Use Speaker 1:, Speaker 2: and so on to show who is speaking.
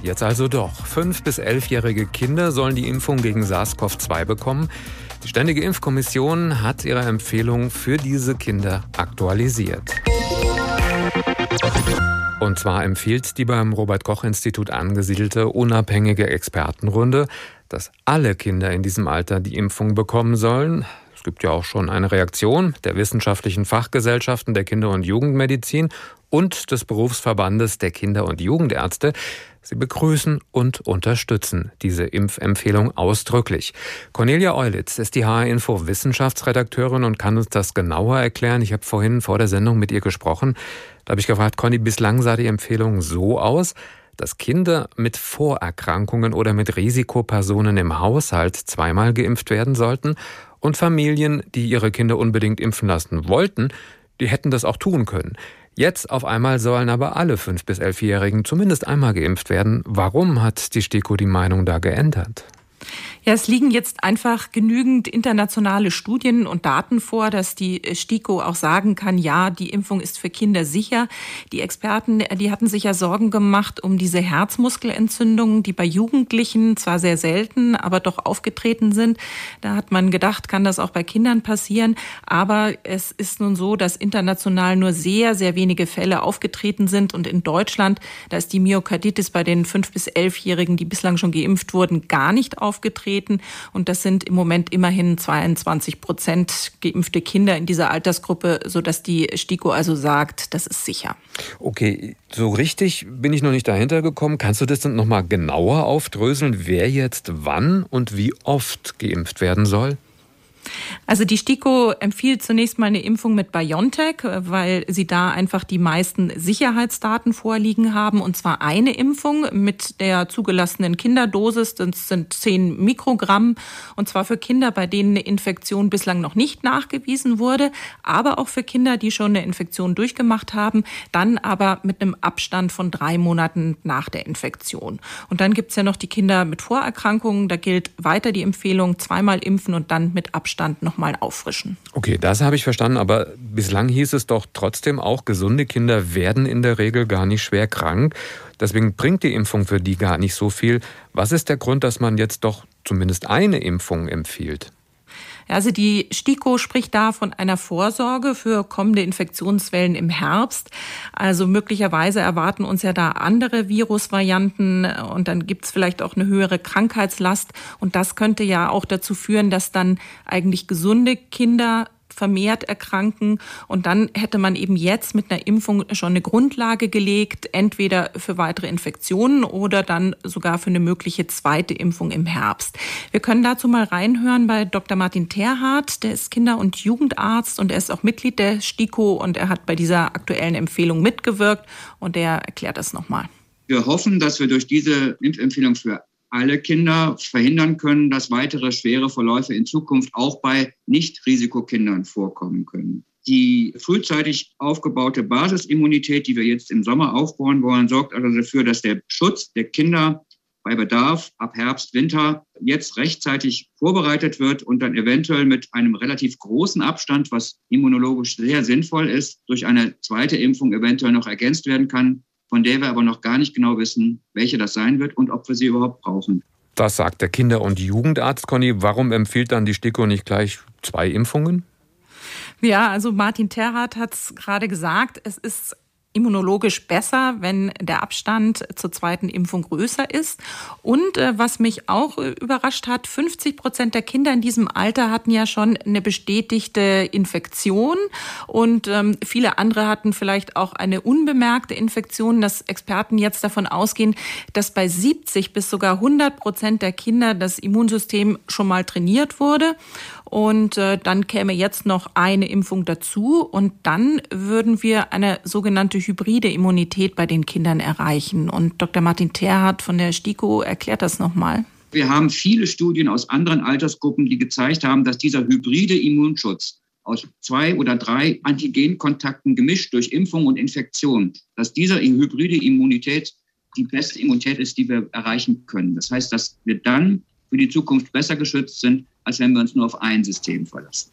Speaker 1: Jetzt also doch. Fünf- bis elfjährige Kinder sollen die Impfung gegen SARS-CoV-2 bekommen. Die Ständige Impfkommission hat ihre Empfehlung für diese Kinder aktualisiert. Und zwar empfiehlt die beim Robert Koch Institut angesiedelte unabhängige Expertenrunde, dass alle Kinder in diesem Alter die Impfung bekommen sollen. Es gibt ja auch schon eine Reaktion der wissenschaftlichen Fachgesellschaften der Kinder- und Jugendmedizin und des Berufsverbandes der Kinder- und Jugendärzte. Sie begrüßen und unterstützen diese Impfempfehlung ausdrücklich. Cornelia Eulitz ist die HR-Info Wissenschaftsredakteurin und kann uns das genauer erklären. Ich habe vorhin vor der Sendung mit ihr gesprochen. Da habe ich gefragt, Conny, bislang sah die Empfehlung so aus, dass Kinder mit Vorerkrankungen oder mit Risikopersonen im Haushalt zweimal geimpft werden sollten und Familien, die ihre Kinder unbedingt impfen lassen wollten, die hätten das auch tun können. Jetzt auf einmal sollen aber alle 5- bis 11-Jährigen zumindest einmal geimpft werden. Warum hat die STIKO die Meinung da geändert?
Speaker 2: Ja, es liegen jetzt einfach genügend internationale Studien und Daten vor, dass die STIKO auch sagen kann, ja, die Impfung ist für Kinder sicher. Die Experten, die hatten sich ja Sorgen gemacht um diese Herzmuskelentzündungen, die bei Jugendlichen zwar sehr selten, aber doch aufgetreten sind. Da hat man gedacht, kann das auch bei Kindern passieren. Aber es ist nun so, dass international nur sehr, sehr wenige Fälle aufgetreten sind. Und in Deutschland, da ist die Myokarditis bei den 5- bis 11-Jährigen, die bislang schon geimpft wurden, gar nicht aufgetreten auftreten. Und das sind im Moment immerhin 22 Prozent geimpfte Kinder in dieser Altersgruppe, sodass die STIKO also sagt, das ist sicher.
Speaker 1: Okay, so richtig bin ich noch nicht dahinter gekommen. Kannst du das dann nochmal genauer aufdröseln, wer jetzt wann und wie oft geimpft werden soll?
Speaker 2: Also die STIKO empfiehlt zunächst mal eine Impfung mit BioNTech, weil sie da einfach die meisten Sicherheitsdaten vorliegen haben. Und zwar eine Impfung mit der zugelassenen Kinderdosis. Das sind 10 Mikrogramm. Und zwar für Kinder, bei denen eine Infektion bislang noch nicht nachgewiesen wurde, aber auch für Kinder, die schon eine Infektion durchgemacht haben, dann aber mit einem Abstand von drei Monaten nach der Infektion. Und dann gibt es ja noch die Kinder mit Vorerkrankungen. Da gilt weiter die Empfehlung, zweimal impfen und dann mit Abstand nochmal auffrischen.
Speaker 1: Okay, das habe ich verstanden, aber bislang hieß es doch trotzdem auch, gesunde Kinder werden in der Regel gar nicht schwer krank. Deswegen bringt die Impfung für die gar nicht so viel. Was ist der Grund, dass man jetzt doch zumindest eine Impfung empfiehlt?
Speaker 2: Also die STIKO spricht da von einer Vorsorge für kommende Infektionswellen im Herbst. Also möglicherweise erwarten uns ja da andere Virusvarianten und dann gibt es vielleicht auch eine höhere Krankheitslast. Und das könnte ja auch dazu führen, dass dann eigentlich gesunde Kinder vermehrt erkranken. Und dann hätte man eben jetzt mit einer Impfung schon eine Grundlage gelegt, entweder für weitere Infektionen oder dann sogar für eine mögliche zweite Impfung im Herbst. Wir können dazu mal reinhören bei Dr. Martin Terhardt, der ist Kinder- und Jugendarzt und er ist auch Mitglied der STIKO und er hat bei dieser aktuellen Empfehlung mitgewirkt und er erklärt das nochmal.
Speaker 3: Wir hoffen, dass wir durch diese Impfempfehlung für alle Kinder verhindern können, dass weitere schwere Verläufe in Zukunft auch bei Nicht-Risikokindern vorkommen können. Die frühzeitig aufgebaute Basisimmunität, die wir jetzt im Sommer aufbauen wollen, sorgt also dafür, dass der Schutz der Kinder bei Bedarf ab Herbst, Winter jetzt rechtzeitig vorbereitet wird und dann eventuell mit einem relativ großen Abstand, was immunologisch sehr sinnvoll ist, durch eine zweite Impfung eventuell noch ergänzt werden kann, von der wir aber noch gar nicht genau wissen, welche das sein wird und ob wir sie überhaupt brauchen.
Speaker 1: Das sagt der Kinder- und Jugendarzt, Conny. Warum empfiehlt dann die STIKO nicht gleich zwei Impfungen?
Speaker 2: Ja, also Martin Terhardt hat es gerade gesagt, es ist immunologisch besser, wenn der Abstand zur zweiten Impfung größer ist. Und äh, was mich auch äh, überrascht hat, 50 Prozent der Kinder in diesem Alter hatten ja schon eine bestätigte Infektion und ähm, viele andere hatten vielleicht auch eine unbemerkte Infektion, dass Experten jetzt davon ausgehen, dass bei 70 bis sogar 100 Prozent der Kinder das Immunsystem schon mal trainiert wurde. Und äh, dann käme jetzt noch eine Impfung dazu und dann würden wir eine sogenannte hybride Immunität bei den Kindern erreichen. Und Dr. Martin Terhardt von der STIKO erklärt das nochmal.
Speaker 3: Wir haben viele Studien aus anderen Altersgruppen, die gezeigt haben, dass dieser hybride Immunschutz aus zwei oder drei Antigenkontakten gemischt durch Impfung und Infektion, dass diese hybride Immunität die beste Immunität ist, die wir erreichen können. Das heißt, dass wir dann für die Zukunft besser geschützt sind, als wenn wir uns nur auf ein System verlassen.